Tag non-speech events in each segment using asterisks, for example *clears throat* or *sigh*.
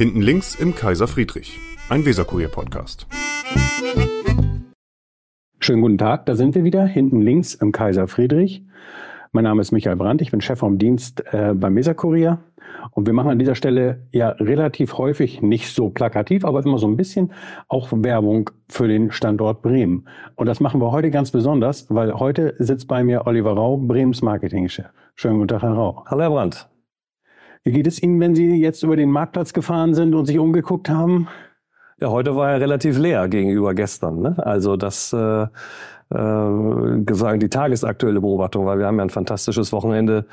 Hinten links im Kaiser Friedrich, ein Weserkurier-Podcast. Schönen guten Tag, da sind wir wieder, hinten links im Kaiser Friedrich. Mein Name ist Michael Brandt, ich bin Chef vom Dienst äh, beim Weserkurier. Und wir machen an dieser Stelle ja relativ häufig, nicht so plakativ, aber immer so ein bisschen auch Werbung für den Standort Bremen. Und das machen wir heute ganz besonders, weil heute sitzt bei mir Oliver Rau, Bremens Marketingchef. Schönen guten Tag, Herr Rau. Hallo, Herr Brandt. Wie geht es Ihnen, wenn Sie jetzt über den Marktplatz gefahren sind und sich umgeguckt haben? Ja, heute war er relativ leer gegenüber gestern. Ne? Also das äh, äh, sagen die tagesaktuelle Beobachtung, weil wir haben ja ein fantastisches Wochenende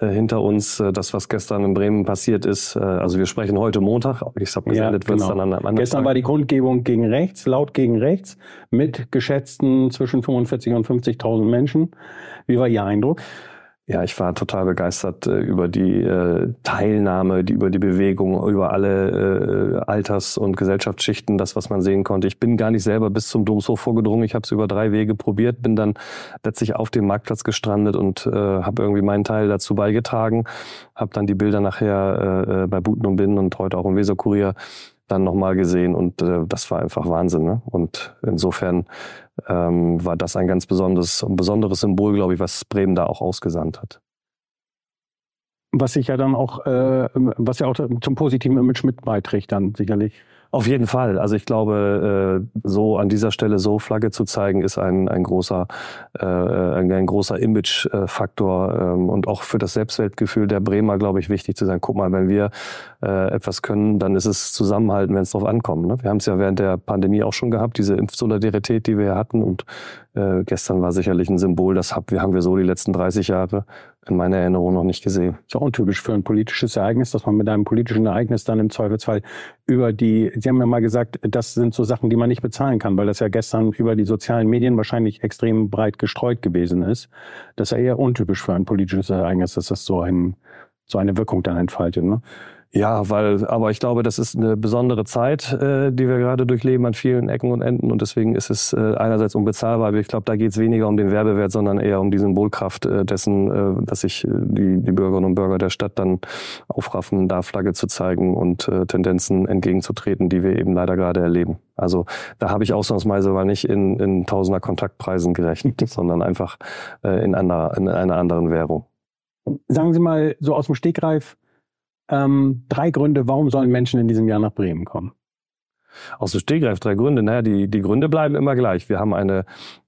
äh, hinter uns. Äh, das, was gestern in Bremen passiert ist, äh, also wir sprechen heute Montag. Ich habe gesendet, ja, genau. dann an einem Gestern Tag. war die Grundgebung gegen rechts, laut gegen rechts, mit geschätzten zwischen 45 und 50.000 Menschen. Wie war Ihr Eindruck? Ja, ich war total begeistert äh, über die äh, Teilnahme, die, über die Bewegung, über alle äh, Alters- und Gesellschaftsschichten, das, was man sehen konnte. Ich bin gar nicht selber bis zum Domshof vorgedrungen. Ich habe es über drei Wege probiert, bin dann letztlich auf dem Marktplatz gestrandet und äh, habe irgendwie meinen Teil dazu beigetragen. Habe dann die Bilder nachher äh, äh bei Buten und Binnen und heute auch im Weserkurier dann nochmal gesehen und äh, das war einfach Wahnsinn. Ne? Und insofern ähm, war das ein ganz besonderes, besonderes Symbol, glaube ich, was Bremen da auch ausgesandt hat. Was sich ja dann auch, äh, was ja auch zum positiven Image mit beiträgt dann sicherlich. Auf jeden Fall. Also ich glaube, äh, so an dieser Stelle so Flagge zu zeigen, ist ein, ein großer, äh, ein, ein großer Image-Faktor ähm, und auch für das Selbstwertgefühl der Bremer, glaube ich, wichtig zu sein. Guck mal, wenn wir äh, etwas können, dann ist es Zusammenhalten, wenn es darauf ankommt. Ne? Wir haben es ja während der Pandemie auch schon gehabt, diese Impfsolidarität, die wir hatten. Und gestern war sicherlich ein Symbol, das haben wir so die letzten 30 Jahre in meiner Erinnerung noch nicht gesehen. Ist auch untypisch für ein politisches Ereignis, dass man mit einem politischen Ereignis dann im Zweifelsfall über die, Sie haben ja mal gesagt, das sind so Sachen, die man nicht bezahlen kann, weil das ja gestern über die sozialen Medien wahrscheinlich extrem breit gestreut gewesen ist. Das ist ja eher untypisch für ein politisches Ereignis, dass das so, ein, so eine Wirkung dann entfaltet. Ne? Ja, weil, aber ich glaube, das ist eine besondere Zeit, äh, die wir gerade durchleben an vielen Ecken und Enden und deswegen ist es äh, einerseits unbezahlbar, aber ich glaube, da geht es weniger um den Werbewert, sondern eher um die Symbolkraft äh, dessen, äh, dass sich äh, die, die Bürgerinnen und Bürger der Stadt dann aufraffen, da Flagge zu zeigen und äh, Tendenzen entgegenzutreten, die wir eben leider gerade erleben. Also da habe ich ausnahmsweise mal nicht in, in tausender Kontaktpreisen gerechnet, *laughs* sondern einfach äh, in, einer, in einer anderen Währung. Sagen Sie mal so aus dem Stegreif, ähm, drei Gründe, warum sollen Menschen in diesem Jahr nach Bremen kommen. Aus dem Stegreif drei Gründe. Naja, die, die Gründe bleiben immer gleich. Wir haben eine.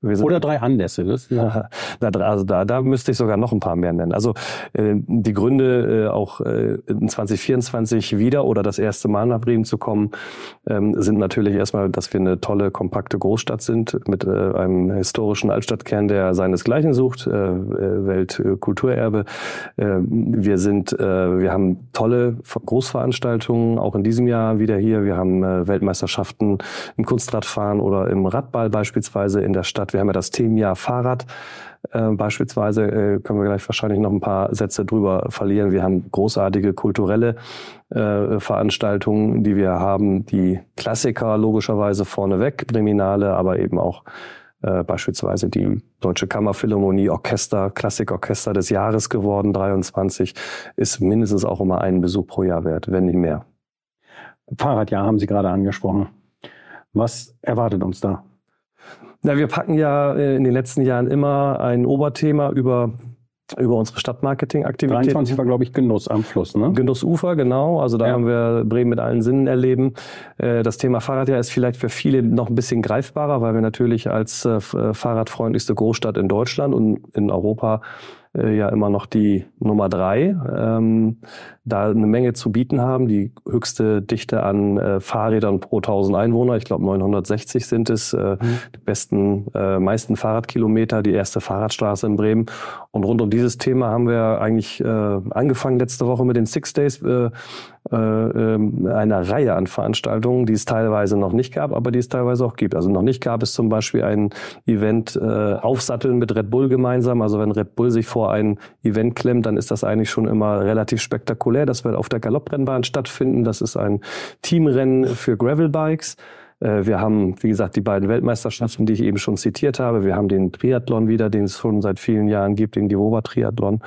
Wir Oder drei Anlässe. Das, ja. *laughs* also da, da müsste ich sogar noch ein paar mehr nennen. Also äh, die Gründe, äh, auch äh, in 2024 wieder oder das erste Mal nach Bremen zu kommen, ähm, sind natürlich erstmal, dass wir eine tolle, kompakte Großstadt sind mit äh, einem historischen Altstadtkern, der seinesgleichen sucht, äh, äh Weltkulturerbe. Äh, wir sind, äh, wir haben tolle Großveranstaltungen, auch in diesem Jahr wieder hier. Wir haben äh, Weltmeisterschaften im Kunstradfahren oder im Radball beispielsweise in der Stadt. Wir haben ja das Themenjahr Fahrrad. Äh, beispielsweise äh, können wir gleich wahrscheinlich noch ein paar Sätze drüber verlieren. Wir haben großartige kulturelle äh, Veranstaltungen, die wir haben, die Klassiker logischerweise vorneweg, Kriminale, aber eben auch beispielsweise die Deutsche Kammerphilharmonie Orchester, Klassikorchester des Jahres geworden, 23, ist mindestens auch immer einen Besuch pro Jahr wert, wenn nicht mehr. Fahrradjahr haben Sie gerade angesprochen. Was erwartet uns da? Na, wir packen ja äh, in den letzten Jahren immer ein Oberthema über über unsere Stadtmarketing-Aktivitäten. 23 war, glaube ich, Genuss am Fluss, ne? Genussufer, genau. Also da ja. haben wir Bremen mit allen Sinnen erleben. Äh, das Thema Fahrradjahr ist vielleicht für viele noch ein bisschen greifbarer, weil wir natürlich als äh, fahrradfreundlichste Großstadt in Deutschland und in Europa ja immer noch die Nummer drei, ähm, da eine Menge zu bieten haben. Die höchste Dichte an äh, Fahrrädern pro 1000 Einwohner, ich glaube 960 sind es, äh, mhm. die besten, äh, meisten Fahrradkilometer, die erste Fahrradstraße in Bremen. Und rund um dieses Thema haben wir eigentlich äh, angefangen letzte Woche mit den Six Days. Äh, äh, ähm, eine Reihe an Veranstaltungen, die es teilweise noch nicht gab, aber die es teilweise auch gibt. Also noch nicht gab es zum Beispiel ein Event äh, Aufsatteln mit Red Bull gemeinsam. Also wenn Red Bull sich vor ein Event klemmt, dann ist das eigentlich schon immer relativ spektakulär. Das wird auf der Galopprennbahn stattfinden. Das ist ein Teamrennen für Gravelbikes. Äh, wir haben, wie gesagt, die beiden Weltmeisterschaften, die ich eben schon zitiert habe. Wir haben den Triathlon wieder, den es schon seit vielen Jahren gibt, den Gewoba Triathlon.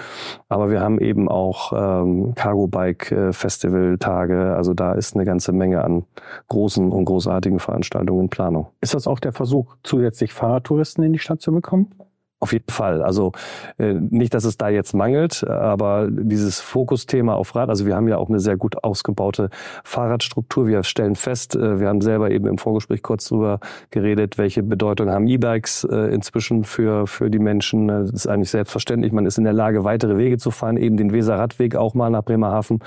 Aber wir haben eben auch ähm, Cargo Bike äh, Festival Tage. Also da ist eine ganze Menge an großen und großartigen Veranstaltungen in Planung. Ist das auch der Versuch, zusätzlich Fahrradtouristen in die Stadt zu bekommen? Auf jeden Fall. Also äh, nicht, dass es da jetzt mangelt, aber dieses Fokusthema auf Rad, also wir haben ja auch eine sehr gut ausgebaute Fahrradstruktur. Wir stellen fest, äh, wir haben selber eben im Vorgespräch kurz drüber geredet, welche Bedeutung haben E-Bikes äh, inzwischen für, für die Menschen. Das ist eigentlich selbstverständlich. Man ist in der Lage, weitere Wege zu fahren, eben den Weser-Radweg auch mal nach Bremerhaven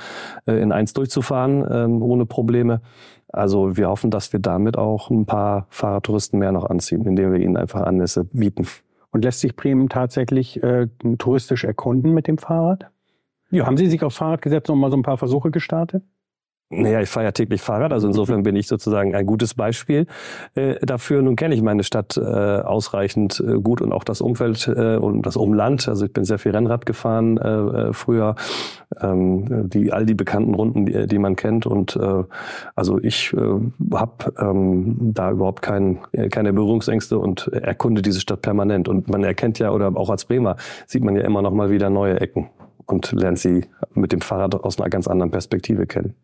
in eins durchzufahren, ähm, ohne Probleme. Also wir hoffen, dass wir damit auch ein paar Fahrradtouristen mehr noch anziehen, indem wir ihnen einfach Anlässe bieten. Und lässt sich Bremen tatsächlich äh, touristisch erkunden mit dem Fahrrad? Ja. Haben Sie sich aufs Fahrrad gesetzt und mal so ein paar Versuche gestartet? Naja, ich fahre ja täglich Fahrrad, also insofern bin ich sozusagen ein gutes Beispiel äh, dafür. Nun kenne ich meine Stadt äh, ausreichend äh, gut und auch das Umfeld äh, und das Umland. Also ich bin sehr viel Rennrad gefahren äh, äh früher, ähm, die all die bekannten Runden, die, die man kennt. Und äh, also ich äh, habe ähm, da überhaupt kein, keine Berührungsängste und erkunde diese Stadt permanent. Und man erkennt ja, oder auch als Bremer, sieht man ja immer noch mal wieder neue Ecken und lernt sie mit dem Fahrrad aus einer ganz anderen Perspektive kennen.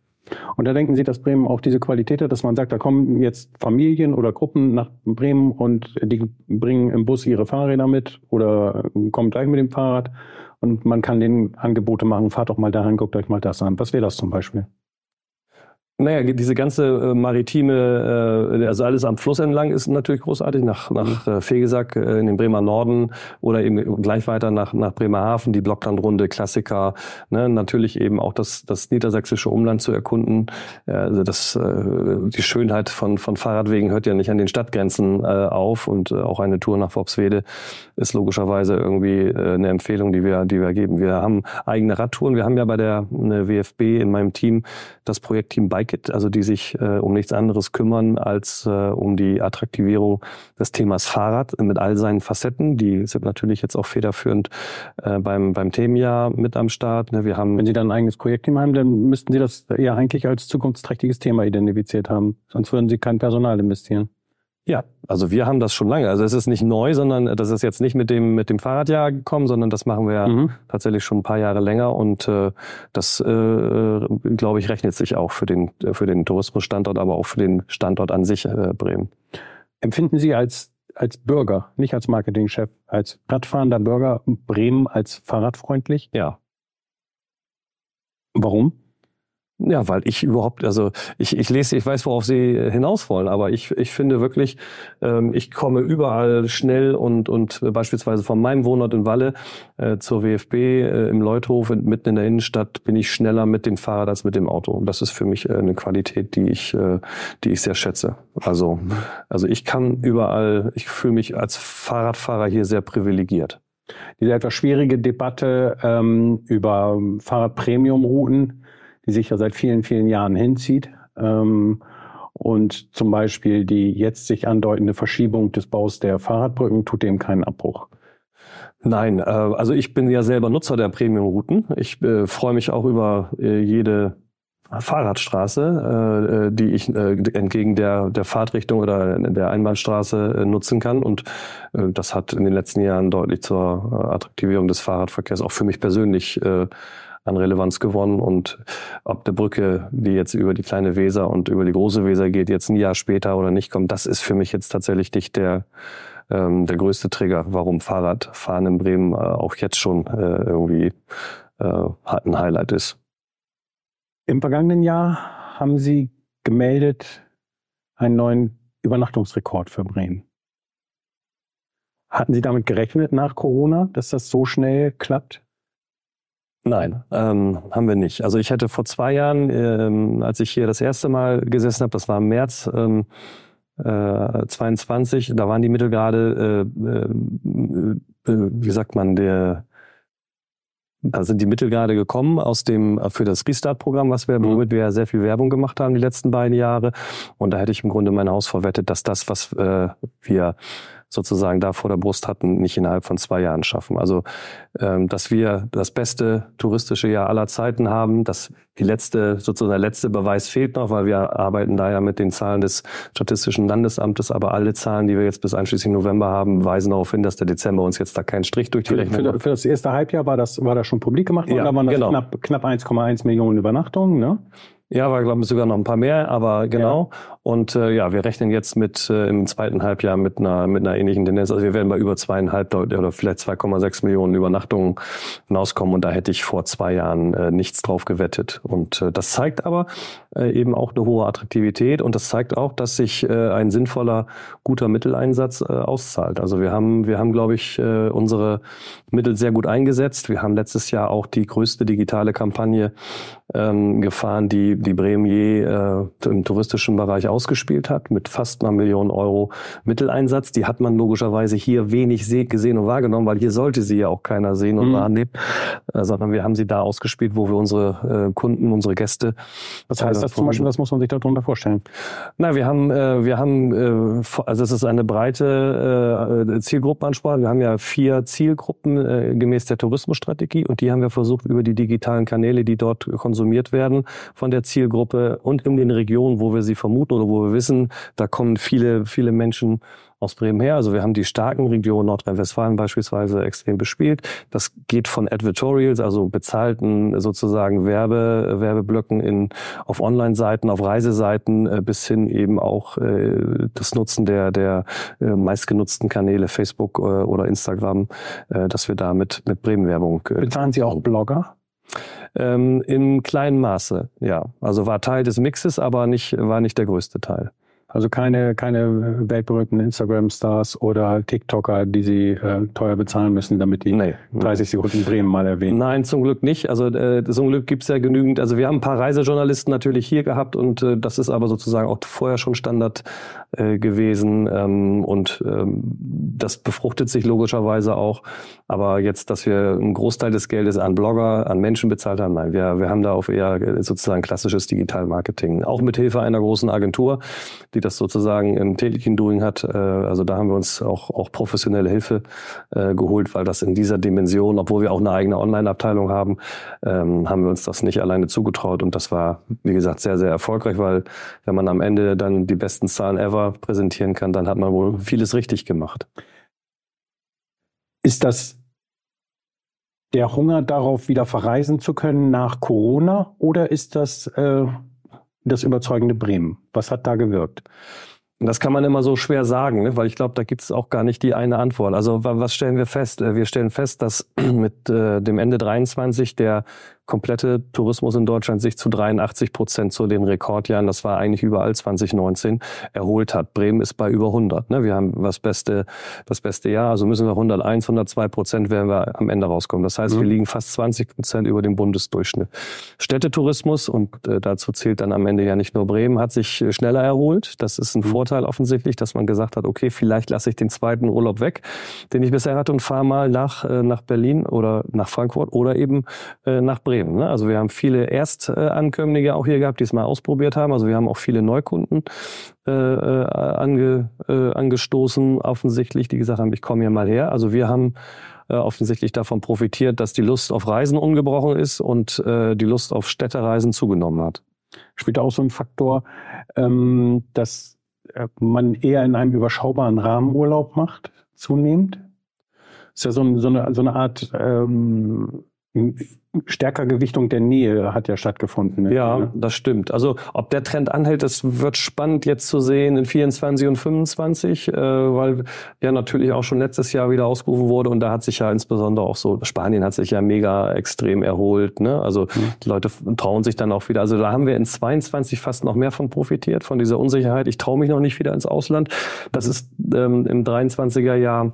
Und da denken Sie, dass Bremen auch diese Qualität hat, dass man sagt, da kommen jetzt Familien oder Gruppen nach Bremen und die bringen im Bus ihre Fahrräder mit oder kommen gleich mit dem Fahrrad und man kann denen Angebote machen, fahrt doch mal dahin, guckt euch mal das an. Was wäre das zum Beispiel? Naja, diese ganze äh, maritime, äh, also alles am Fluss entlang ist natürlich großartig, nach, nach äh, Fegesack äh, in den Bremer Norden oder eben gleich weiter nach, nach Bremerhaven, die Blocklandrunde, Klassiker, ne, natürlich eben auch das, das niedersächsische Umland zu erkunden. Äh, also das, äh, die Schönheit von, von Fahrradwegen hört ja nicht an den Stadtgrenzen äh, auf und äh, auch eine Tour nach Worpswede ist logischerweise irgendwie äh, eine Empfehlung, die wir, die wir geben. Wir haben eigene Radtouren, wir haben ja bei der WFB in meinem Team das Projektteam Bike It, also die sich äh, um nichts anderes kümmern als äh, um die Attraktivierung des Themas Fahrrad mit all seinen Facetten. Die sind natürlich jetzt auch federführend äh, beim, beim Themenjahr mit am Start. Ne, wir haben Wenn Sie dann ein eigenes Projektteam haben, dann müssten Sie das ja eigentlich als zukunftsträchtiges Thema identifiziert haben. Sonst würden Sie kein Personal investieren. Ja, also wir haben das schon lange. Also es ist nicht neu, sondern das ist jetzt nicht mit dem mit dem Fahrradjahr gekommen, sondern das machen wir mhm. tatsächlich schon ein paar Jahre länger und äh, das äh, glaube ich rechnet sich auch für den für den Tourismusstandort, aber auch für den Standort an sich äh, Bremen. Empfinden Sie als als Bürger, nicht als Marketingchef, als Radfahrender Bürger Bremen als fahrradfreundlich? Ja. Warum? Ja, weil ich überhaupt, also ich, ich lese, ich weiß, worauf Sie hinaus wollen, aber ich, ich finde wirklich, ähm, ich komme überall schnell und, und beispielsweise von meinem Wohnort in Walle äh, zur WFB äh, im Leuthof mitten in der Innenstadt bin ich schneller mit dem Fahrrad als mit dem Auto. Und das ist für mich äh, eine Qualität, die ich, äh, die ich sehr schätze. Also, also ich kann überall, ich fühle mich als Fahrradfahrer hier sehr privilegiert. Diese etwas schwierige Debatte ähm, über Fahrradpremium-Routen die sich ja seit vielen, vielen Jahren hinzieht. Ähm, und zum Beispiel die jetzt sich andeutende Verschiebung des Baus der Fahrradbrücken tut dem keinen Abbruch. Nein, äh, also ich bin ja selber Nutzer der Premium-Routen. Ich äh, freue mich auch über äh, jede Fahrradstraße, äh, äh die ich äh, entgegen der, der Fahrtrichtung oder der Einbahnstraße äh, nutzen kann. Und äh, das hat in den letzten Jahren deutlich zur äh, Attraktivierung des Fahrradverkehrs auch für mich persönlich äh, an Relevanz gewonnen. Und ob eine Brücke, die jetzt über die kleine Weser und über die große Weser geht, jetzt ein Jahr später oder nicht kommt, das ist für mich jetzt tatsächlich nicht der, ähm, der größte Trigger, warum Fahrradfahren in Bremen äh, auch jetzt schon äh, irgendwie äh, ein Highlight ist. Im vergangenen Jahr haben Sie gemeldet einen neuen Übernachtungsrekord für Bremen. Hatten Sie damit gerechnet nach Corona, dass das so schnell klappt? Nein, ähm, haben wir nicht. Also ich hätte vor zwei Jahren, ähm, als ich hier das erste Mal gesessen habe, das war im März ähm, äh, 22, da waren die Mittelgrade, äh, äh, äh, wie sagt man, der da sind die Mittel gerade gekommen aus dem für das Restart-Programm, was wir, mhm. womit wir ja sehr viel Werbung gemacht haben die letzten beiden Jahre. Und da hätte ich im Grunde mein Haus verwettet, dass das, was äh, wir sozusagen da vor der Brust hatten, nicht innerhalb von zwei Jahren schaffen. Also, ähm, dass wir das beste touristische Jahr aller Zeiten haben, dass die letzte, sozusagen der letzte Beweis fehlt noch, weil wir arbeiten da ja mit den Zahlen des Statistischen Landesamtes, aber alle Zahlen, die wir jetzt bis einschließlich November haben, weisen darauf hin, dass der Dezember uns jetzt da keinen Strich durch die Für, Rechnung für, für das erste Halbjahr war das, war das schon publik gemacht worden, Ja, da waren das genau. knapp, knapp 1,1 Millionen Übernachtungen, ne? Ja, war glaube ich sogar noch ein paar mehr, aber genau. Und äh, ja, wir rechnen jetzt mit äh, im zweiten Halbjahr mit einer mit einer ähnlichen Tendenz. Also wir werden bei über zweieinhalb oder vielleicht 2,6 Millionen Übernachtungen hinauskommen. Und da hätte ich vor zwei Jahren äh, nichts drauf gewettet. Und äh, das zeigt aber äh, eben auch eine hohe Attraktivität und das zeigt auch, dass sich äh, ein sinnvoller, guter Mitteleinsatz äh, auszahlt. Also wir haben wir haben glaube ich äh, unsere Mittel sehr gut eingesetzt. Wir haben letztes Jahr auch die größte digitale Kampagne ähm, gefahren, die die Bremen je äh, im touristischen Bereich ausgespielt hat, mit fast einer Million Euro Mitteleinsatz. Die hat man logischerweise hier wenig se- gesehen und wahrgenommen, weil hier sollte sie ja auch keiner sehen und Mhm. wahrnehmen, äh, sondern wir haben sie da ausgespielt, wo wir unsere äh, Kunden, unsere Gäste. Was heißt äh, das zum Beispiel, was muss man sich darunter vorstellen? na, wir haben, äh, wir haben, äh, also es ist eine breite äh, Zielgruppenansprache. Wir haben ja vier Zielgruppen äh, gemäß der Tourismusstrategie und die haben wir versucht über die digitalen Kanäle, die dort konsumiert werden, von der Zielgruppe und in den Regionen, wo wir sie vermuten oder wo wir wissen, da kommen viele, viele Menschen aus Bremen her. Also wir haben die starken Regionen Nordrhein-Westfalen beispielsweise extrem bespielt. Das geht von Advertorials, also bezahlten sozusagen Werbe, Werbeblöcken in, auf Online-Seiten, auf Reiseseiten, äh, bis hin eben auch äh, das Nutzen der, der äh, meistgenutzten Kanäle Facebook äh, oder Instagram, dass wir da mit, mit Bremen-Werbung Bezahlen Sie auch Blogger? Ähm, in kleinem Maße, ja. Also war Teil des Mixes, aber nicht, war nicht der größte Teil. Also keine, keine weltberühmten Instagram-Stars oder TikToker, die Sie äh, teuer bezahlen müssen, damit die Nee. 30 Sekunden Bremen mal erwähnen. Nein, zum Glück nicht. Also äh, zum Glück gibt's ja genügend. Also wir haben ein paar Reisejournalisten natürlich hier gehabt und äh, das ist aber sozusagen auch vorher schon Standard äh, gewesen. Ähm, und ähm, das befruchtet sich logischerweise auch. Aber jetzt, dass wir einen Großteil des Geldes an Blogger, an Menschen bezahlt haben, nein, wir, wir haben da auf eher äh, sozusagen klassisches Digitalmarketing. Auch mit Hilfe einer großen Agentur, die das sozusagen im täglichen Doing hat. Äh, also da haben wir uns auch, auch professionelle Hilfe äh, geholt, weil das in dieser Dimension, obwohl wir auch eine eigene Online-Abteilung haben, ähm, haben wir uns das nicht alleine zugetraut. Und das war, wie gesagt, sehr, sehr erfolgreich, weil wenn man am Ende dann die besten Zahlen ever präsentieren kann, dann hat man wohl vieles richtig gemacht. Ist das der Hunger darauf, wieder verreisen zu können nach Corona oder ist das äh, das überzeugende Bremen? Was hat da gewirkt? Das kann man immer so schwer sagen, ne? weil ich glaube, da gibt es auch gar nicht die eine Antwort. Also wa- was stellen wir fest? Äh, Wir stellen fest, dass *clears throat* mit äh, dem Ende 23 der komplette Tourismus in Deutschland sich zu 83 Prozent zu den Rekordjahren, das war eigentlich überall 2019, erholt hat. Bremen ist bei über 100. Ne? Wir haben das beste, das beste Jahr, also müssen wir 101, 102 Prozent werden wir am Ende rauskommen. Das heißt, Mhm. wir liegen fast 20 Prozent über dem Bundesdurchschnitt. Städtetourismus, und äh, dazu zählt dann am Ende ja nicht nur Bremen, hat sich äh, schneller erholt. Das ist ein Mhm. Vorteil offensichtlich, dass man gesagt hat, okay, vielleicht lasse ich den zweiten Urlaub weg, den ich bisher hatte und fahre mal nach, äh, nach Berlin oder nach Frankfurt oder eben äh, nach Bremen. Ne? Also wir haben viele Erstankömmlinge auch hier gehabt, die es mal ausprobiert haben. Also wir haben auch viele Neukunden äh, äh, ange, äh, angestoßen, offensichtlich, die gesagt haben, ich komme hier mal her. Also wir haben äh, offensichtlich davon profitiert, dass die Lust auf Reisen ungebrochen ist und äh, die Lust auf Städtereisen zugenommen hat. Spielt auch so ein Faktor, ähm, dass äh, man eher in einem überschaubaren Rahmen Urlaub macht, zunehmend? Ist ja so, ein, so, eine, so eine Art ähm, stärker Gewichtung der Nähe hat ja stattgefunden. ne? Ja, das stimmt. Also ob der Trend anhält, das wird spannend jetzt zu sehen in 24 und 25, äh, weil ja natürlich auch schon letztes Jahr wieder ausgerufen wurde und da hat sich ja insbesondere auch so, Spanien hat sich ja mega extrem erholt. Ne? Also die Leute trauen sich dann auch wieder. Also da haben wir in 22 fast noch mehr von profitiert, von dieser Unsicherheit. Ich traue mich noch nicht wieder ins Ausland. Das ist ähm, im 23er Jahr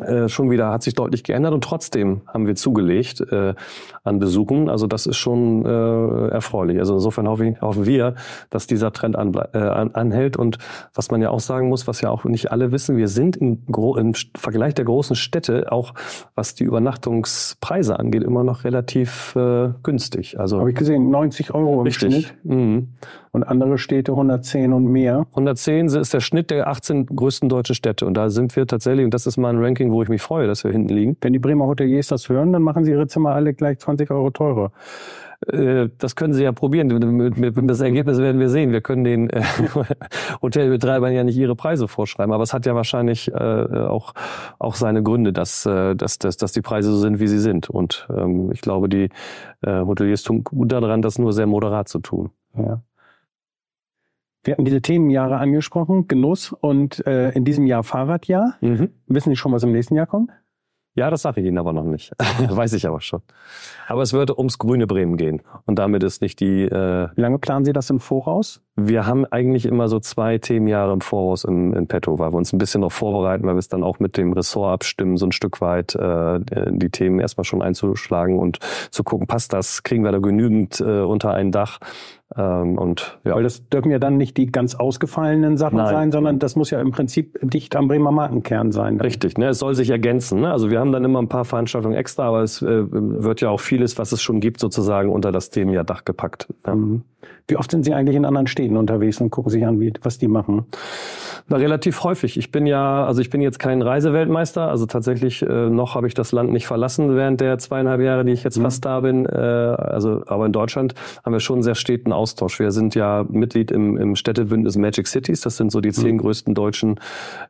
äh, schon wieder hat sich deutlich geändert und trotzdem haben wir zugelegt äh, an Besuchen. Also das ist schon äh, erfreulich. Also insofern hoffe ich, hoffen wir, dass dieser Trend äh, an, anhält. Und was man ja auch sagen muss, was ja auch nicht alle wissen, wir sind im, Gro im Vergleich der großen Städte, auch was die Übernachtungspreise angeht, immer noch relativ äh, günstig. Also Habe ich gesehen, 90 Euro im Richtig. Schnitt. Mhm. Und andere Städte 110 und mehr. 110 ist der Schnitt der 18 größten deutschen Städte. Und da sind wir tatsächlich, und das ist mal ein Ranking, wo ich mich freue, dass wir hinten liegen. Wenn die Bremer Hoteliers das hören, dann machen sie ihre Zimmer alle gleich 20 Euro teurer. Äh, das können Sie ja probieren. Das Ergebnis werden wir sehen. Wir können den äh, *laughs* Hotelbetreibern ja nicht ihre Preise vorschreiben, aber es hat ja wahrscheinlich äh, auch auch seine Gründe, dass, dass, dass, dass die Preise so sind, wie sie sind. Und ähm, ich glaube, die Hoteliers tun gut daran, das nur sehr moderat zu tun. Ja. Wir hatten diese Themenjahre angesprochen, Genuss und äh, in diesem Jahr Fahrradjahr. Mhm. Wissen Sie schon, was im nächsten Jahr kommt? Ja, das sage ich Ihnen aber noch nicht. *laughs* Weiß ich aber schon. Aber es wird ums grüne Bremen gehen. Und damit ist nicht die. Äh, Wie lange planen Sie das im Voraus? Wir haben eigentlich immer so zwei Themenjahre im Voraus im, in petto, weil wir uns ein bisschen noch vorbereiten, weil wir es dann auch mit dem Ressort abstimmen, so ein Stück weit äh, die Themen erstmal schon einzuschlagen und zu gucken, passt das, kriegen wir da genügend äh, unter ein Dach. Ähm, und ja. Weil das dürfen ja dann nicht die ganz ausgefallenen Sachen Nein. sein, sondern das muss ja im Prinzip dicht am Bremer Markenkern sein. Dann. Richtig, ne? es soll sich ergänzen. Ne? Also wir haben dann immer ein paar Veranstaltungen extra, aber es äh, wird ja auch vieles, was es schon gibt, sozusagen unter das Themenjahr Dach gepackt. Ja. Mhm. Wie oft sind Sie eigentlich in anderen Städten unterwegs und gucken sich an, wie, was die machen? Na, relativ häufig. Ich bin ja, also ich bin jetzt kein Reiseweltmeister, also tatsächlich äh, noch habe ich das Land nicht verlassen während der zweieinhalb Jahre, die ich jetzt mhm. fast da bin. Äh, also, aber in Deutschland haben wir schon sehr steten Austausch. Wir sind ja Mitglied im, im Städtebündnis Magic Cities. Das sind so die zehn mhm. größten deutschen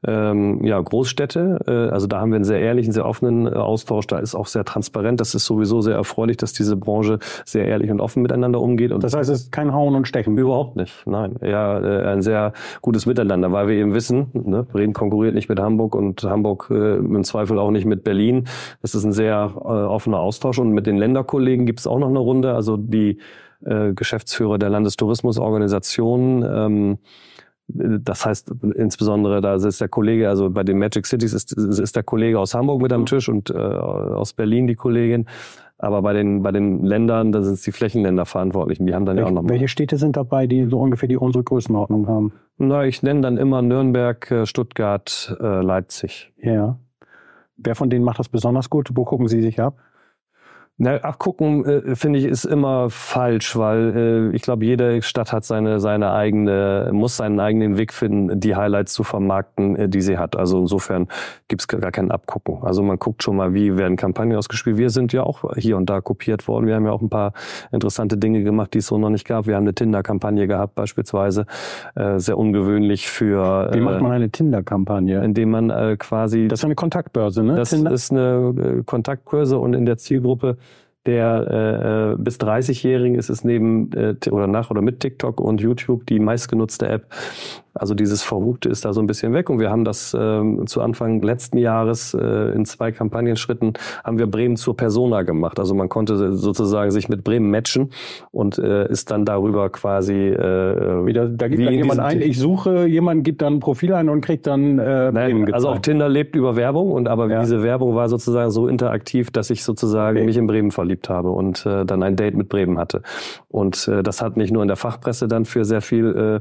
ähm, ja, Großstädte. Äh, also da haben wir einen sehr ehrlichen, sehr offenen äh, Austausch. Da ist auch sehr transparent. Das ist sowieso sehr erfreulich, dass diese Branche sehr ehrlich und offen miteinander umgeht. Und das heißt, es ist kein Hauen und Stechen? Überhaupt nicht. Nein, ja, äh, ein sehr gutes Miteinander, weil wir eben wissen, ne, Bremen konkurriert nicht mit Hamburg und Hamburg äh, im Zweifel auch nicht mit Berlin. Es ist ein sehr äh, offener Austausch und mit den Länderkollegen gibt es auch noch eine Runde. Also die äh, Geschäftsführer der Landestourismusorganisationen. Ähm, das heißt insbesondere, da ist der Kollege, also bei den Magic Cities ist, ist der Kollege aus Hamburg mit am Tisch und äh, aus Berlin die Kollegin. Aber bei den, bei den Ländern, da sind es die Flächenländer Verantwortlichen, die haben dann welche, ja auch noch. Welche Städte sind dabei, die so ungefähr die unsere Größenordnung haben? Na, ich nenne dann immer Nürnberg, äh, Stuttgart, äh, Leipzig. Ja. Wer von denen macht das besonders gut? Wo gucken Sie sich ab? Na, abgucken, äh, finde ich, ist immer falsch, weil äh, ich glaube, jede Stadt hat seine, seine eigene, muss seinen eigenen Weg finden, die Highlights zu vermarkten, äh, die sie hat. Also insofern gibt's gar kein Abgucken. Also man guckt schon mal, wie werden Kampagnen ausgespielt. Wir sind ja auch hier und da kopiert worden. Wir haben ja auch ein paar interessante Dinge gemacht, die es so noch nicht gab. Wir haben eine Tinder-Kampagne gehabt beispielsweise, äh, sehr ungewöhnlich für... Wie macht man eine Tinder-Kampagne? Indem man äh, quasi... Das ist eine Kontaktbörse, ne? Das Tinder? ist eine äh, Kontaktbörse und in der Zielgruppe der äh, bis 30-Jährigen ist es neben äh, oder nach oder mit TikTok und YouTube die meistgenutzte App. Also dieses Verrückte ist da so ein bisschen weg und wir haben das ähm, zu Anfang letzten Jahres äh, in zwei Kampagnenschritten haben wir Bremen zur Persona gemacht. Also man konnte sozusagen sich mit Bremen matchen und äh, ist dann darüber quasi äh, wieder da gibt dann jemand ein, ich suche, jemand gibt dann ein Profil ein und kriegt dann äh, Nein, Bremen Also auch Tinder lebt über Werbung und aber ja. diese Werbung war sozusagen so interaktiv, dass ich sozusagen okay. mich in Bremen verliebt habe und äh, dann ein Date mit Bremen hatte. Und äh, das hat nicht nur in der Fachpresse dann für sehr viel äh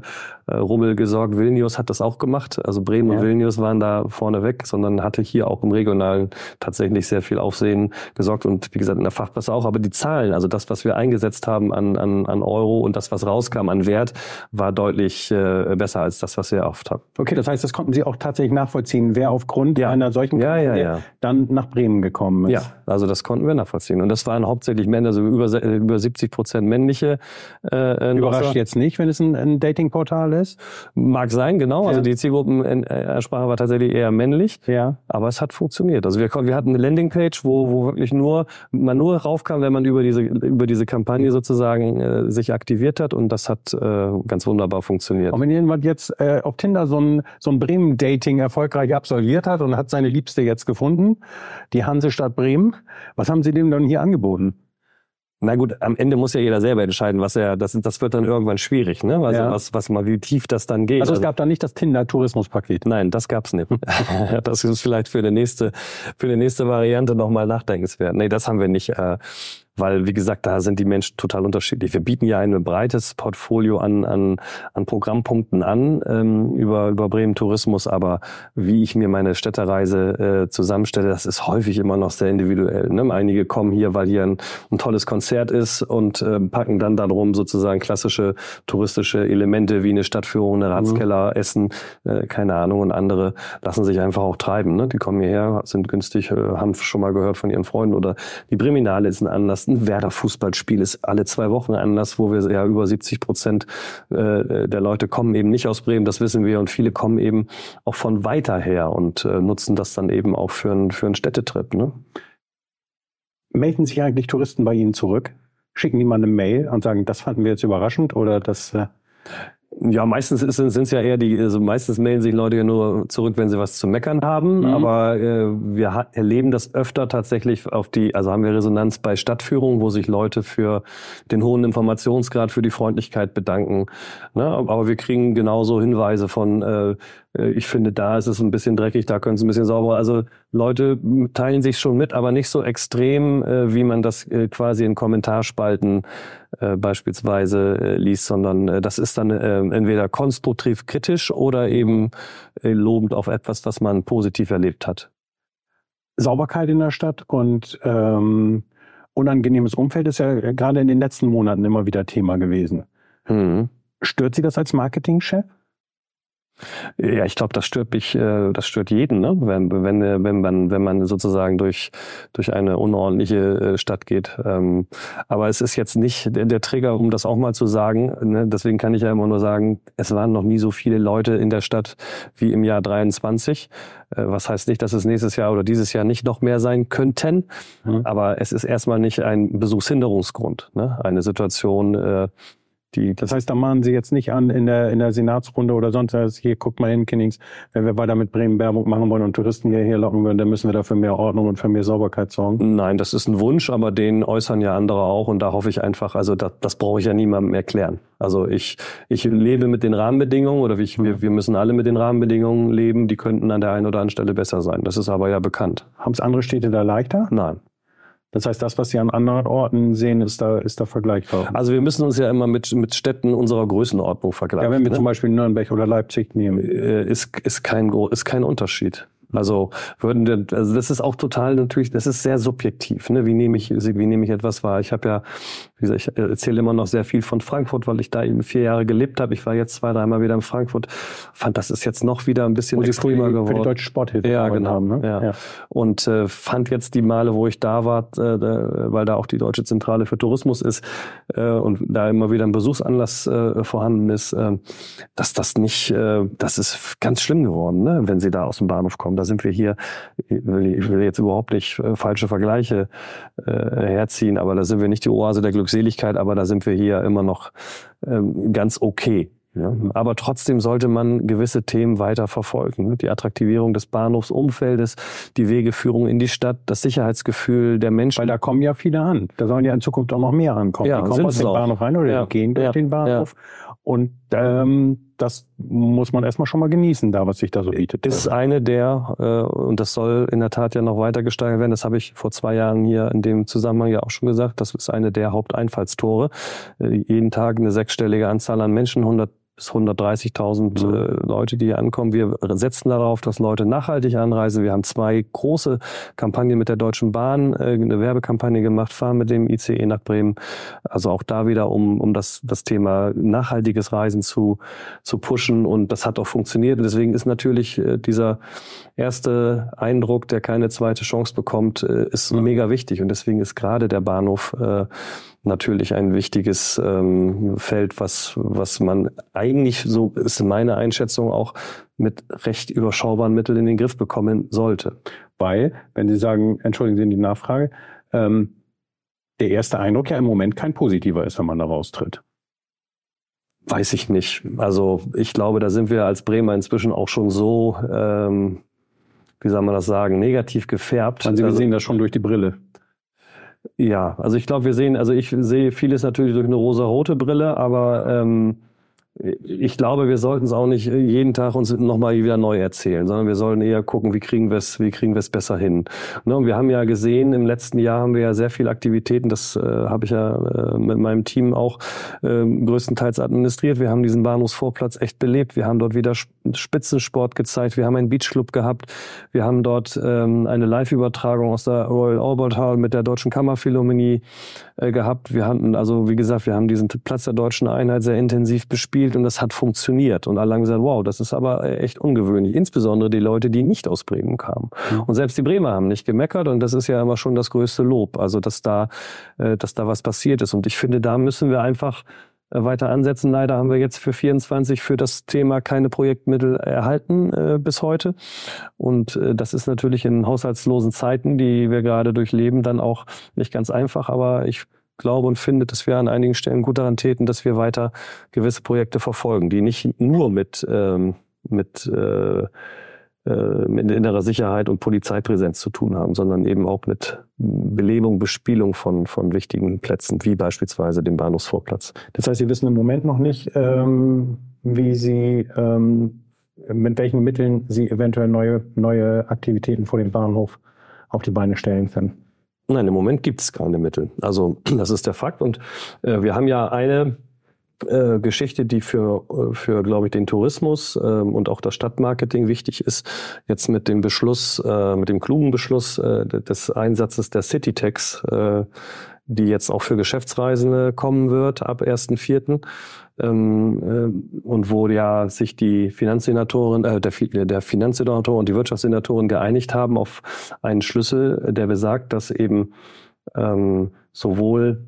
Rummel gesorgt, Vilnius hat das auch gemacht. Also Bremen ja. und Vilnius waren da vorne weg, sondern hatte hier auch im Regionalen tatsächlich sehr viel Aufsehen gesorgt und wie gesagt in der Fachpresse auch. Aber die Zahlen, also das, was wir eingesetzt haben an, an, an Euro und das, was rauskam an Wert, war deutlich äh, besser als das, was wir erhofft haben. Okay, das heißt, das konnten Sie auch tatsächlich nachvollziehen, wer aufgrund ja. einer solchen ja, ja, ja. dann nach Bremen gekommen ist. Ja, also das konnten wir nachvollziehen. Und das waren hauptsächlich Männer, also über, über 70 Prozent männliche. Äh, Überrascht jetzt nicht, wenn es ein, ein Datingportal ist? Mag sein, genau. Also die Zielgruppenansprache war tatsächlich eher männlich. Ja. Aber es hat funktioniert. Also wir, wir hatten eine Landingpage, wo, wo wirklich nur man nur raufkam, wenn man über diese über diese Kampagne sozusagen äh, sich aktiviert hat und das hat äh, ganz wunderbar funktioniert. Und wenn jemand jetzt äh, auf Tinder so ein so ein Bremen-Dating erfolgreich absolviert hat und hat seine Liebste jetzt gefunden, die Hansestadt Bremen, was haben Sie dem dann hier angeboten? Na gut, am Ende muss ja jeder selber entscheiden, was er, das, das wird dann irgendwann schwierig, ne? Also ja. was, was mal, wie tief das dann geht. Also es gab da nicht das Tinder-Tourismuspaket? Nein, das gab's nicht. *laughs* das ist vielleicht für die nächste, für die nächste Variante nochmal nachdenkenswert. Nee, das haben wir nicht. Äh, weil, wie gesagt, da sind die Menschen total unterschiedlich. Wir bieten ja ein breites Portfolio an, an, an Programmpunkten an ähm, über, über Bremen Tourismus, aber wie ich mir meine Städtereise äh, zusammenstelle, das ist häufig immer noch sehr individuell. Ne? Einige kommen hier, weil hier ein, ein tolles Konzert ist und äh, packen dann darum sozusagen klassische touristische Elemente wie eine Stadtführung, eine Ratskeller, mhm. Essen, äh, keine Ahnung, und andere lassen sich einfach auch treiben. Ne? Die kommen hierher, sind günstig, äh, haben schon mal gehört von ihren Freunden oder die Breminale ist ein Anlass, ein Werder-Fußballspiel ist alle zwei Wochen ein Anlass, wo wir ja über 70 Prozent äh, der Leute kommen eben nicht aus Bremen, das wissen wir, und viele kommen eben auch von weiter her und äh, nutzen das dann eben auch für, einen für einen Städtetrip. Ne? Melden sich eigentlich Touristen bei Ihnen zurück? Schicken die mal eine Mail und sagen, das fanden wir jetzt überraschend oder das... Äh ja, meistens sind es ja eher die, also meistens melden sich Leute ja nur zurück, wenn sie was zu meckern haben. Mhm. Aber äh, wir erleben das öfter tatsächlich auf die, also haben wir Resonanz bei Stadtführungen, wo sich Leute für den hohen Informationsgrad, für die Freundlichkeit bedanken. Ne? Aber wir kriegen genauso Hinweise von äh, äh, ich finde, da ist es ein bisschen dreckig, da können es ein bisschen sauberer. Also Leute teilen sich schon mit, aber nicht so extrem, äh, wie man das äh, quasi in Kommentarspalten beispielsweise liest, sondern das ist dann entweder konstruktiv kritisch oder eben lobend auf etwas, was man positiv erlebt hat. Sauberkeit in der Stadt und ähm, unangenehmes Umfeld ist ja gerade in den letzten Monaten immer wieder Thema gewesen. Mhm. Stört Sie das als Marketingchef? Ja, ich glaube, das stört mich, äh, das stört jeden, ne? wenn, wenn, äh, wenn man, wenn man sozusagen durch, durch eine unordentliche äh, Stadt geht. Ähm, aber es ist jetzt nicht der, der Trigger, um das auch mal zu sagen. Ne? Deswegen kann ich ja immer nur sagen, es waren noch nie so viele Leute in der Stadt wie im Jahr 23. Was heißt nicht, dass es nächstes Jahr oder dieses Jahr nicht noch mehr sein könnten. Mhm. Aber es ist erstmal nicht ein Besuchshinderungsgrund. Ne? Eine Situation, die, das heißt, da mahnen Sie jetzt nicht an in der, in der Senatsrunde oder sonst was. Hier, guckt mal hin, Kinnings. Wenn wir weiter mit Bremen Werbung machen wollen und Touristen hierher locken wollen, dann müssen wir dafür mehr Ordnung und für mehr Sauberkeit sorgen. Nein, das ist ein Wunsch, aber den äußern ja andere auch. Und da hoffe ich einfach, also das, das brauche ich ja niemandem erklären. Also ich, ich lebe mit den Rahmenbedingungen oder ich, wir, wir müssen alle mit den Rahmenbedingungen leben. Die könnten an der einen oder anderen Stelle besser sein. Das ist aber ja bekannt. Haben es andere Städte da leichter? Nein. Das heißt, das, was Sie an anderen Orten sehen, ist da, ist da vergleichbar. Also wir müssen uns ja immer mit, mit Städten unserer Größenordnung vergleichen. Ja, wenn wir ne? zum Beispiel Nürnberg oder Leipzig nehmen. Äh, ist, ist, kein, ist kein Unterschied. Also würden wir, also das ist auch total natürlich, das ist sehr subjektiv. Ne? Wie nehme ich, wie nehme ich etwas wahr? Ich habe ja, wie gesagt, ich erzähle immer noch sehr viel von Frankfurt, weil ich da eben vier Jahre gelebt habe. Ich war jetzt zwei, dreimal wieder in Frankfurt. Fand, das ist jetzt noch wieder ein bisschen Und extremer geworden. Für die deutsche Sporthilfe. Ja, genau. Haben, ne? ja. ja. Und äh, fand jetzt die Male, wo ich da war, äh, weil da auch die Deutsche Zentrale für Tourismus ist äh, und da immer wieder ein Besuchsanlass äh, vorhanden ist, äh, dass das nicht, äh, das ist ganz schlimm geworden, ne? wenn sie da aus dem Bahnhof kommen da sind wir hier, ich will jetzt überhaupt nicht äh, falsche Vergleiche äh, herziehen, aber da sind wir nicht die Oase der Glückseligkeit, aber da sind wir hier immer noch ähm, ganz okay. Ja, aber trotzdem sollte man gewisse Themen weiter verfolgen. Die Attraktivierung des Bahnhofsumfeldes, die Wegeführung in die Stadt, das Sicherheitsgefühl der Menschen. Weil da kommen ja viele an. Da sollen ja in Zukunft auch noch mehr ankommen. Ja, die kommen aus dem. Bahnhof rein oder ja. die gehen durch ja. den Bahnhof. Ja. Und ähm, das muss man erstmal schon mal genießen, da was sich da so bietet. Ist eine der, äh, und das soll in der Tat ja noch weiter gesteigert werden, das habe ich vor zwei Jahren hier in dem Zusammenhang ja auch schon gesagt, das ist eine der Haupteinfallstore. Äh, jeden Tag eine sechsstellige Anzahl an Menschen, 100 bis 130.000 mhm. äh, Leute, die hier ankommen. Wir setzen darauf, dass Leute nachhaltig anreisen. Wir haben zwei große Kampagnen mit der Deutschen Bahn, äh, eine Werbekampagne gemacht, fahren mit dem ICE nach Bremen. Also auch da wieder, um, um das, das Thema nachhaltiges Reisen zu, zu pushen. Und das hat auch funktioniert. Und deswegen ist natürlich äh, dieser erste Eindruck, der keine zweite Chance bekommt, äh, ist mhm. mega wichtig. Und deswegen ist gerade der Bahnhof äh, natürlich ein wichtiges ähm, Feld, was, was man eigentlich, so ist meine Einschätzung, auch mit recht überschaubaren Mitteln in den Griff bekommen sollte. Weil, wenn Sie sagen, entschuldigen Sie die Nachfrage, ähm, der erste Eindruck ja im Moment kein positiver ist, wenn man da raustritt. Weiß ich nicht. Also ich glaube, da sind wir als Bremer inzwischen auch schon so, ähm, wie soll man das sagen, negativ gefärbt. Also, also, sehen das schon durch die Brille. Ja, also ich glaube, wir sehen, also ich sehe vieles natürlich durch eine rosa-rote Brille, aber ähm, ich glaube, wir sollten es auch nicht jeden Tag uns nochmal wieder neu erzählen, sondern wir sollen eher gucken, wie kriegen wir es, wie kriegen wir es besser hin. Ne? Und wir haben ja gesehen, im letzten Jahr haben wir ja sehr viele Aktivitäten, das äh, habe ich ja äh, mit meinem Team auch äh, größtenteils administriert. Wir haben diesen Bahnhofsvorplatz echt belebt. Wir haben dort wieder Spitzensport gezeigt. Wir haben einen Beachclub gehabt. Wir haben dort ähm, eine Live-Übertragung aus der Royal Albert Hall mit der Deutschen Kammerphilharmonie äh, gehabt. Wir hatten, also wie gesagt, wir haben diesen Platz der Deutschen Einheit sehr intensiv bespielt und das hat funktioniert. Und alle haben gesagt, wow, das ist aber äh, echt ungewöhnlich. Insbesondere die Leute, die nicht aus Bremen kamen. Mhm. Und selbst die Bremer haben nicht gemeckert und das ist ja immer schon das größte Lob. Also, dass da, äh, dass da was passiert ist. Und ich finde, da müssen wir einfach weiter ansetzen. Leider haben wir jetzt für 24 für das Thema keine Projektmittel erhalten äh, bis heute. Und äh, das ist natürlich in haushaltslosen Zeiten, die wir gerade durchleben, dann auch nicht ganz einfach. Aber ich glaube und finde, dass wir an einigen Stellen gut daran täten, dass wir weiter gewisse Projekte verfolgen, die nicht nur mit, ähm, mit, äh, äh, mit innerer Sicherheit und Polizeipräsenz zu tun haben, sondern eben auch mit Belebung, Bespielung von, von wichtigen Plätzen, wie beispielsweise dem Bahnhofsvorplatz. Das heißt, Sie wissen im Moment noch nicht, ähm, wie Sie, ähm, mit welchen Mitteln Sie eventuell neue, neue Aktivitäten vor dem Bahnhof auf die Beine stellen können. Nein, im Moment gibt es keine Mittel. Also *clears throat* das ist der Fakt. Und äh, wir haben ja eine äh, Geschichte, die für, äh, für glaube ich, den Tourismus äh, und auch das Stadtmarketing wichtig ist, jetzt mit dem Beschluss, äh, mit dem klugen Beschluss äh, des Einsatzes der Citytax, äh, die jetzt auch für Geschäftsreisende kommen wird ab 1.4 ähm, äh, und wo ja sich die Finanzsenatorin, äh, der, der Finanzsenator und die Wirtschaftssenatorin geeinigt haben auf einen Schlüssel, der besagt, dass eben ähm, sowohl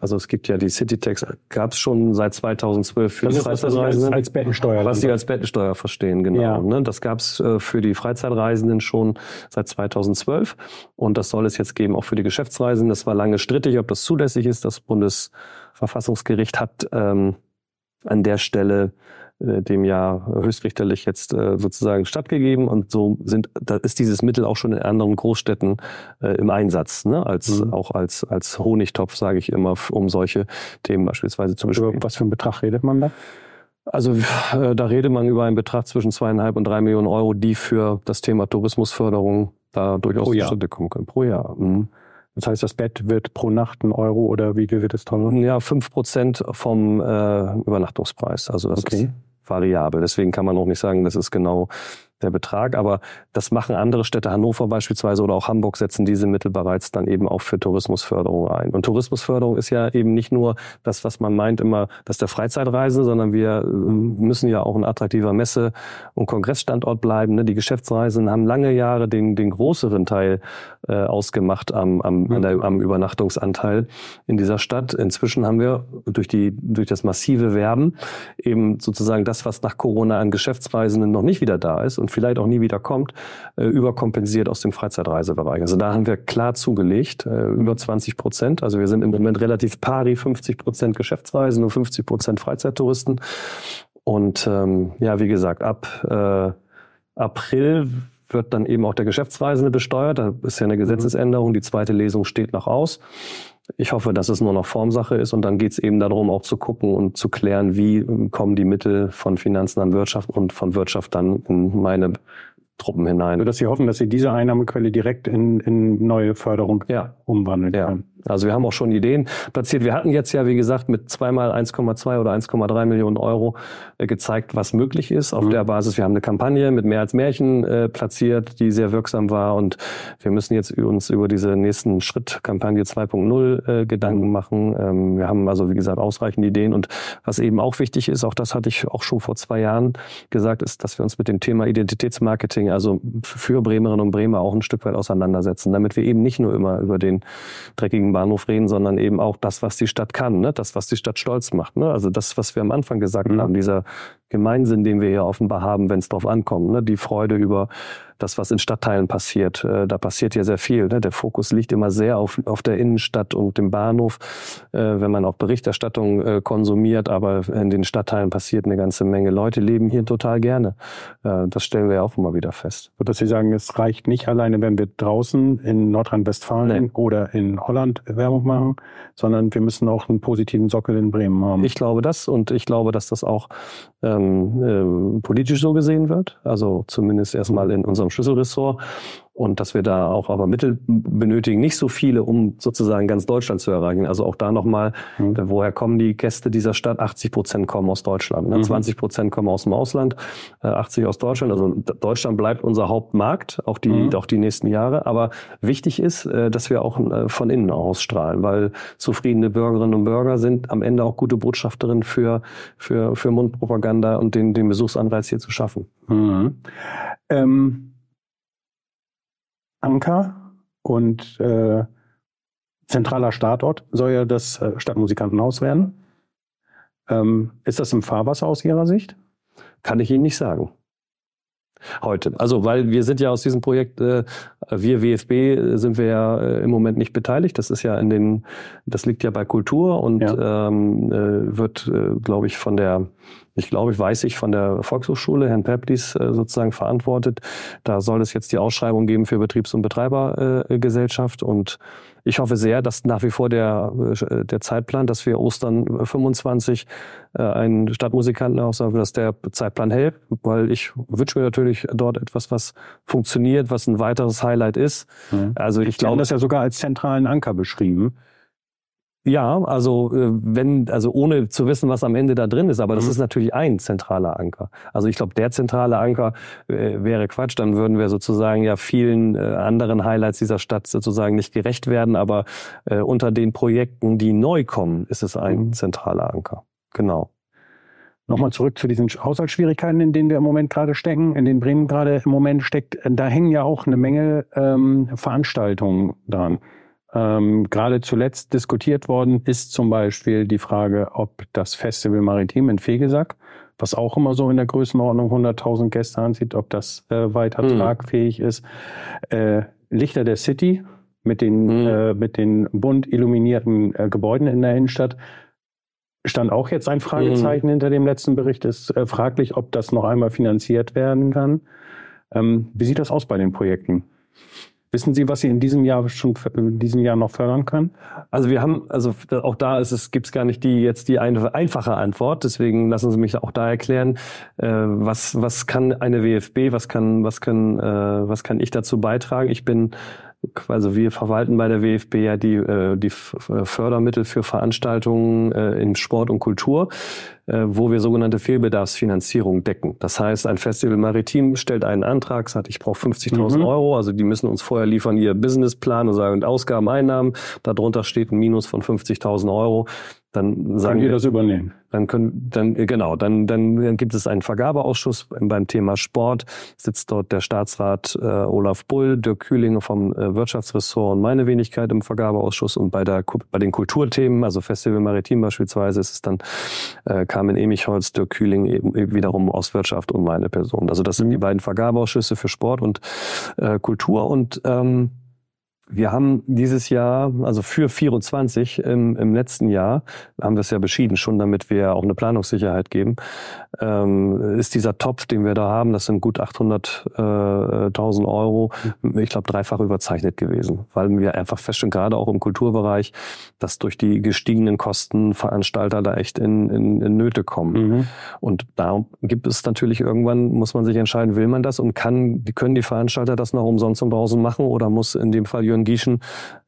also es gibt ja die Citytax, gab es schon seit 2012 für das die Freizeitreisenden. Als, als Bettensteuer. Was sie als Bettensteuer verstehen, genau. Ja. Ne? Das gab es äh, für die Freizeitreisenden schon seit 2012 und das soll es jetzt geben auch für die Geschäftsreisenden. Das war lange strittig, ob das zulässig ist. Das Bundesverfassungsgericht hat ähm, an der Stelle dem ja höchstrichterlich jetzt äh, sozusagen stattgegeben und so sind da ist dieses Mittel auch schon in anderen Großstädten äh, im Einsatz, ne? als mhm. auch als als Honigtopf sage ich immer, um solche Themen beispielsweise zu besprechen. Über was für einen Betrag redet man da? Also äh, da redet man über einen Betrag zwischen zweieinhalb und drei Millionen Euro, die für das Thema Tourismusförderung da durchaus zustande kommen können pro Jahr. Mhm. Das heißt, das Bett wird pro Nacht ein Euro oder wie viel wird es teurer? Ja, fünf Prozent vom äh, Übernachtungspreis. Also das okay. ist variabel. Deswegen kann man auch nicht sagen, das ist genau der Betrag. Aber das machen andere Städte, Hannover beispielsweise oder auch Hamburg setzen diese Mittel bereits dann eben auch für Tourismusförderung ein. Und Tourismusförderung ist ja eben nicht nur das, was man meint immer, dass der Freizeitreise, sondern wir äh, müssen ja auch ein attraktiver Messe- und Kongressstandort bleiben. Ne? Die Geschäftsreisen haben lange Jahre den, den größeren Teil äh, ausgemacht am, am, der, am Übernachtungsanteil in dieser Stadt. Inzwischen haben wir durch, die, durch das massive Werben eben sozusagen das, was nach Corona an Geschäftsreisenden noch nicht wieder da ist und vielleicht auch nie wieder kommt, äh, überkompensiert aus dem Freizeitreisebereich. Also da haben wir klar zugelegt, äh, über 20 Prozent. Also wir sind im Moment relativ pari, 50 Prozent Geschäftsreisen und 50 Prozent Freizeittouristen. Und ähm, ja, wie gesagt, ab äh, April wird dann eben auch der Geschäftsreisende besteuert. Da ist ja eine Gesetzesänderung. Die zweite Lesung steht noch aus. Ich hoffe, dass es nur noch Formsache ist und dann geht es eben darum, auch zu gucken und zu klären, wie kommen die Mittel von Finanzen an Wirtschaft und von Wirtschaft dann in meine Truppen hinein. Sodass Sie hoffen, dass Sie diese Einnahmequelle direkt in, in neue Förderung ja. umwandeln ja. können. Also wir haben auch schon Ideen platziert. Wir hatten jetzt ja, wie gesagt, mit zweimal 1,2 oder 1,3 Millionen Euro äh, gezeigt, was möglich ist. Auf mhm. der Basis, wir haben eine Kampagne mit mehr als Märchen äh, platziert, die sehr wirksam war. Und wir müssen jetzt uns über diese nächsten Schritt Kampagne 2.0 äh, Gedanken mhm. machen. Ähm, wir haben also, wie gesagt, ausreichend Ideen. Und was eben auch wichtig ist, auch das hatte ich auch schon vor zwei Jahren gesagt, ist, dass wir uns mit dem Thema Identitätsmarketing, also für Bremerinnen und Bremer auch ein Stück weit auseinandersetzen, damit wir eben nicht nur immer über den dreckigen Bahnhof reden, sondern eben auch das, was die Stadt kann, ne? das, was die Stadt stolz macht. Ne? Also das, was wir am Anfang gesagt mhm. haben, dieser Gemeinsinn, den wir hier offenbar haben, wenn es drauf ankommt. Ne? Die Freude über das, was in Stadtteilen passiert. Äh, da passiert ja sehr viel. Ne? Der Fokus liegt immer sehr auf, auf der Innenstadt und dem Bahnhof, äh, wenn man auch Berichterstattung äh, konsumiert. Aber in den Stadtteilen passiert eine ganze Menge. Leute leben hier total gerne. Äh, das stellen wir auch immer wieder fest. Dass Sie sagen, es reicht nicht alleine, wenn wir draußen in Nordrhein-Westfalen nee. oder in Holland Werbung machen, sondern wir müssen auch einen positiven Sockel in Bremen haben. Ich glaube das und ich glaube, dass das auch ähm, äh, politisch so gesehen wird. Also zumindest erstmal in unserem Schlüsselressort und dass wir da auch aber Mittel benötigen, nicht so viele, um sozusagen ganz Deutschland zu erreichen. Also auch da nochmal, mhm. woher kommen die Gäste dieser Stadt? 80 Prozent kommen aus Deutschland, ne? mhm. 20 Prozent kommen aus dem Ausland, 80 äh, aus Deutschland. Also Deutschland bleibt unser Hauptmarkt, auch die, mhm. auch die nächsten Jahre. Aber wichtig ist, äh, dass wir auch äh, von innen ausstrahlen, weil zufriedene Bürgerinnen und Bürger sind am Ende auch gute Botschafterinnen für, für, für Mundpropaganda und den, den Besuchsanreiz hier zu schaffen. Mhm. Ähm Anker und äh, zentraler Startort soll ja das äh, Stadtmusikantenhaus werden. Ähm, ist das im Fahrwasser aus Ihrer Sicht? Kann ich Ihnen nicht sagen. Heute. Also, weil wir sind ja aus diesem Projekt, äh, wir WFB äh, sind wir ja äh, im Moment nicht beteiligt. Das ist ja in den, das liegt ja bei Kultur und ja. ähm, äh, wird, äh, glaube ich, von der ich glaube, ich weiß ich von der Volkshochschule, Herrn Peptis, äh, sozusagen verantwortet. Da soll es jetzt die Ausschreibung geben für Betriebs- und Betreibergesellschaft. Und ich hoffe sehr, dass nach wie vor der, äh, der Zeitplan, dass wir Ostern 25 äh, einen Stadtmusikanten aussagen, dass der Zeitplan hält, weil ich wünsche mir natürlich dort etwas, was funktioniert, was ein weiteres Highlight ist. Mhm. Also ich glaube, das ja sogar als zentralen Anker beschrieben. Ja, also äh, wenn, also ohne zu wissen, was am Ende da drin ist, aber das mhm. ist natürlich ein zentraler Anker. Also ich glaube, der zentrale Anker äh, wäre Quatsch, dann würden wir sozusagen ja vielen äh, anderen Highlights dieser Stadt sozusagen nicht gerecht werden, aber äh, unter den Projekten, die neu kommen, ist es ein mhm. zentraler Anker. Genau. Nochmal zurück zu diesen Haushaltsschwierigkeiten, in denen wir im Moment gerade stecken, in denen Bremen gerade im Moment steckt. Da hängen ja auch eine Menge ähm, Veranstaltungen dran. Ähm, gerade zuletzt diskutiert worden ist zum Beispiel die Frage, ob das Festival Maritim in Fegesack, was auch immer so in der Größenordnung 100.000 Gäste ansieht, ob das äh, weiter mhm. tragfähig ist. Äh, Lichter der City mit den, mhm. äh, mit den bunt illuminierten äh, Gebäuden in der Innenstadt stand auch jetzt ein Fragezeichen mhm. hinter dem letzten Bericht. Es ist äh, fraglich, ob das noch einmal finanziert werden kann. Ähm, wie sieht das aus bei den Projekten? Wissen Sie, was Sie in diesem Jahr schon in diesem Jahr noch fördern können? Also wir haben, also auch da ist es, gibt es gar nicht die jetzt die einfache Antwort. Deswegen lassen Sie mich auch da erklären, äh, was was kann eine WFB, was kann was können äh, was kann ich dazu beitragen? Ich bin also wir verwalten bei der WFB ja die, äh, die Fördermittel für Veranstaltungen äh, in Sport und Kultur. Äh, wo wir sogenannte Fehlbedarfsfinanzierung decken. Das heißt, ein Festival Maritim stellt einen Antrag, sagt, ich brauche 50.000 mhm. Euro, also die müssen uns vorher liefern ihr Businessplan und sagen Ausgaben, Einnahmen. Darunter steht ein Minus von 50.000 Euro. Dann sagen wir das übernehmen. Dann können, dann genau, dann, dann, dann gibt es einen Vergabeausschuss beim Thema Sport. Sitzt dort der Staatsrat äh, Olaf Bull, Dirk Kühling vom äh, Wirtschaftsressort und meine Wenigkeit im Vergabeausschuss und bei der bei den Kulturthemen, also Festival Maritim beispielsweise, ist es dann äh, Carmen Emichholz, Dirk Kühling eben wiederum aus Wirtschaft und meine Person. Also das sind die mhm. beiden Vergabeausschüsse für Sport und äh, Kultur und ähm, wir haben dieses Jahr, also für 24 im, im letzten Jahr, haben wir es ja beschieden, schon damit wir auch eine Planungssicherheit geben, ähm, ist dieser Topf, den wir da haben, das sind gut 800.000 äh, Euro, ich glaube dreifach überzeichnet gewesen, weil wir einfach feststellen, gerade auch im Kulturbereich, dass durch die gestiegenen Kosten Veranstalter da echt in, in, in Nöte kommen. Mhm. Und da gibt es natürlich irgendwann, muss man sich entscheiden, will man das und kann, können die Veranstalter das noch umsonst und draußen machen oder muss in dem Fall Jürgen Gieschen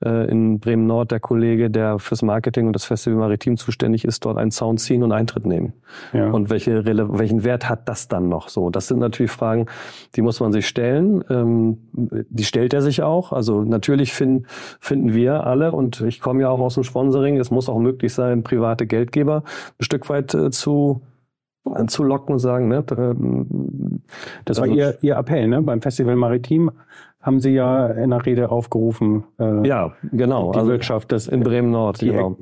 äh, in Bremen Nord, der Kollege, der fürs Marketing und das Festival Maritim zuständig ist, dort einen Zaun ziehen und Eintritt nehmen. Ja. Und welche, welchen Wert hat das dann noch so? Das sind natürlich Fragen, die muss man sich stellen. Ähm, die stellt er sich auch. Also natürlich finden, finden wir alle, und ich komme ja auch aus dem Sponsoring, es muss auch möglich sein, private Geldgeber ein Stück weit äh, zu zu locken und sagen, ne, das war also Ihr, Ihr Appell, ne? Beim Festival Maritim haben Sie ja in der Rede aufgerufen. Äh, ja, genau. Die also Wirtschaft, das in Bremen Nord, die genau.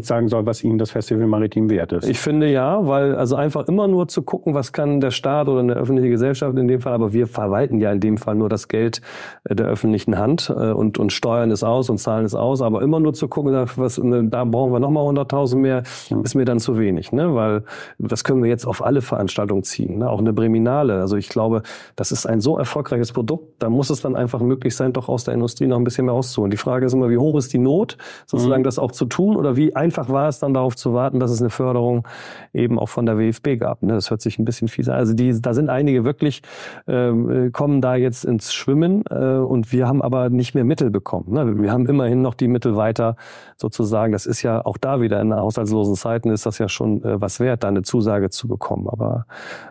Sagen soll, was Ihnen das Festival Maritim wert ist. Ich finde ja, weil also einfach immer nur zu gucken, was kann der Staat oder eine öffentliche Gesellschaft in dem Fall, aber wir verwalten ja in dem Fall nur das Geld äh, der öffentlichen Hand äh, und, und steuern es aus und zahlen es aus, aber immer nur zu gucken, was, ne, da brauchen wir nochmal 100.000 mehr, ist mir dann zu wenig, ne? weil das können wir jetzt auf alle Veranstaltungen ziehen, ne? auch eine Breminale. Also ich glaube, das ist ein so erfolgreiches Produkt, da muss es dann einfach möglich sein, doch aus der Industrie noch ein bisschen mehr rauszuholen. Die Frage ist immer, wie hoch ist die Not, sozusagen mhm. das auch zu tun oder wie einfach war es dann darauf zu warten, dass es eine Förderung eben auch von der WFB gab. Ne? Das hört sich ein bisschen fies an. Also die, da sind einige wirklich, ähm, äh, kommen da jetzt ins Schwimmen äh, und wir haben aber nicht mehr Mittel bekommen. Ne? Wir haben immerhin noch die Mittel weiter sozusagen. Das ist ja auch da wieder in haushaltslosen Zeiten ist das ja schon äh, was wert, da eine Zusage zu bekommen. Aber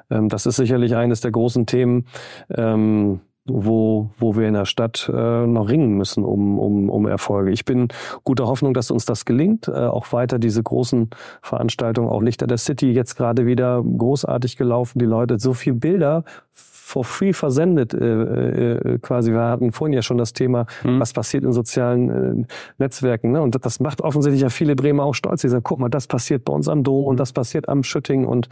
ähm, das ist sicherlich eines der großen Themen. Ähm, wo, wo wir in der Stadt äh, noch ringen müssen um, um, um Erfolge. Ich bin guter Hoffnung, dass uns das gelingt. Äh, auch weiter diese großen Veranstaltungen, auch Lichter der City, jetzt gerade wieder großartig gelaufen. Die Leute, so viel Bilder for free versendet äh, äh, quasi. Wir hatten vorhin ja schon das Thema, mhm. was passiert in sozialen äh, Netzwerken. Ne? Und das macht offensichtlich ja viele Bremer auch stolz. Die sagen, guck mal, das passiert bei uns am Dom und das passiert am Schütting und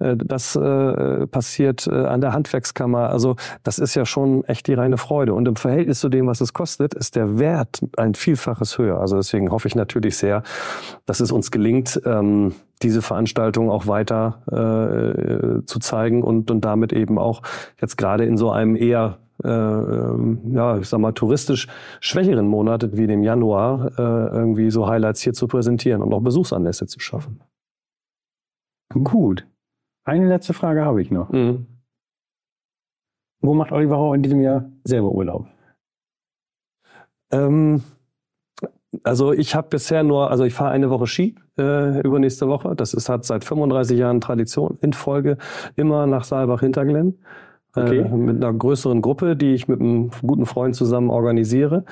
äh, das äh, passiert äh, an der Handwerkskammer. Also das ist ja schon echt die reine Freude. Und im Verhältnis zu dem, was es kostet, ist der Wert ein Vielfaches höher. Also deswegen hoffe ich natürlich sehr, dass es uns gelingt, ähm, diese Veranstaltung auch weiter äh, zu zeigen und, und damit eben auch jetzt gerade in so einem eher äh, ja, ich sag mal, touristisch schwächeren Monat wie dem Januar äh, irgendwie so Highlights hier zu präsentieren und auch Besuchsanlässe zu schaffen. Gut. Eine letzte Frage habe ich noch. Mhm. Wo macht Oliver Rau in diesem Jahr selber Urlaub? Ähm, also ich habe bisher nur, also ich fahre eine Woche Ski äh, übernächste Woche. Das ist, hat seit 35 Jahren Tradition in Folge, immer nach Saalbach-Hinterglenn. Äh, okay. Äh, mit einer größeren Gruppe, die ich mit einem guten Freund zusammen organisiere.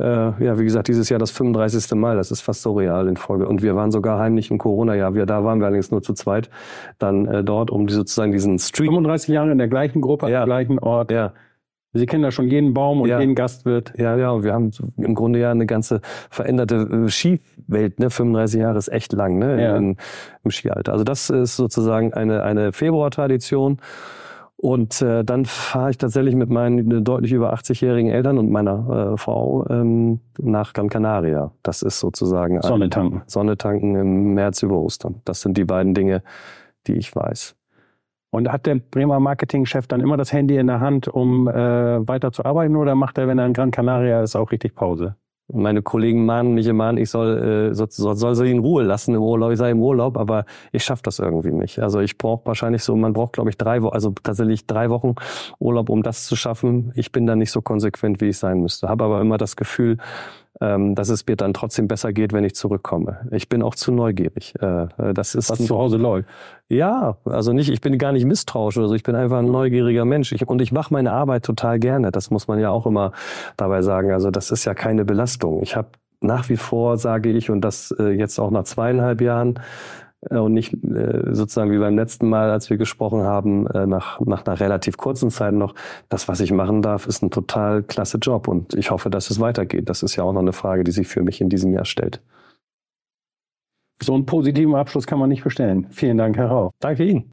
Äh, ja, wie gesagt, dieses Jahr das 35. Mal, das ist fast so real in Folge. Und wir waren sogar heimlich im Corona-Jahr. Wir, da waren wir allerdings nur zu zweit dann äh, dort, um die, sozusagen diesen Street. 35 Jahre in der gleichen Gruppe, ja. am gleichen Ort. Ja. Sie kennen da schon jeden Baum und ja. jeden Gastwirt. Ja, ja, und wir haben im Grunde ja eine ganze veränderte äh, Skiwelt. Ne? 35 Jahre ist echt lang ne? Ja. In, im Skialter. Also das ist sozusagen eine, eine Februar-Tradition. Und äh, dann fahre ich tatsächlich mit meinen deutlich über 80-jährigen Eltern und meiner äh, Frau ähm, nach Gran Canaria. Das ist sozusagen Sonne tanken. Sonne tanken im März über Ostern. Das sind die beiden Dinge, die ich weiß. Und hat der Bremer Marketingchef dann immer das Handy in der Hand, um äh, weiter zu arbeiten, oder macht er, wenn er in Gran Canaria ist, auch richtig Pause? Meine Kollegen mahnen mich immer an, ich soll, äh, soll, soll sie in Ruhe lassen im Urlaub, ich sei im Urlaub, aber ich schaffe das irgendwie nicht. Also ich brauche wahrscheinlich so, man braucht glaube ich drei Wochen, also tatsächlich drei Wochen Urlaub, um das zu schaffen. Ich bin da nicht so konsequent, wie ich sein müsste. Habe aber immer das Gefühl, dass es mir dann trotzdem besser geht, wenn ich zurückkomme. Ich bin auch zu neugierig. Äh, äh das ist Was zu Hause läuft. Ja, also nicht, ich bin gar nicht misstrauisch oder so, ich bin einfach ein neugieriger Mensch. Ich, und ich mache meine Arbeit total gerne. Das muss man ja auch immer dabei sagen. Also das ist ja keine Belastung. Ich habe nach wie vor, sage ich, und das äh, jetzt auch nach zweieinhalb Jahren, und nicht äh, sozusagen wie beim letzten Mal, als wir gesprochen haben, äh, nach, nach einer relativ kurzen Zeit noch, das, was ich machen darf, ist ein total klasse Job und ich hoffe, dass es weitergeht. Das ist ja auch noch eine Frage, die sich für mich in diesem Jahr stellt. So einen positiven Abschluss kann man nicht bestellen. Vielen Dank, Herr Rau. Danke Ihnen.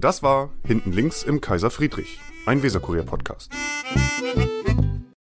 Das war Hinten links im Kaiser Friedrich, ein Weserkurier-Podcast.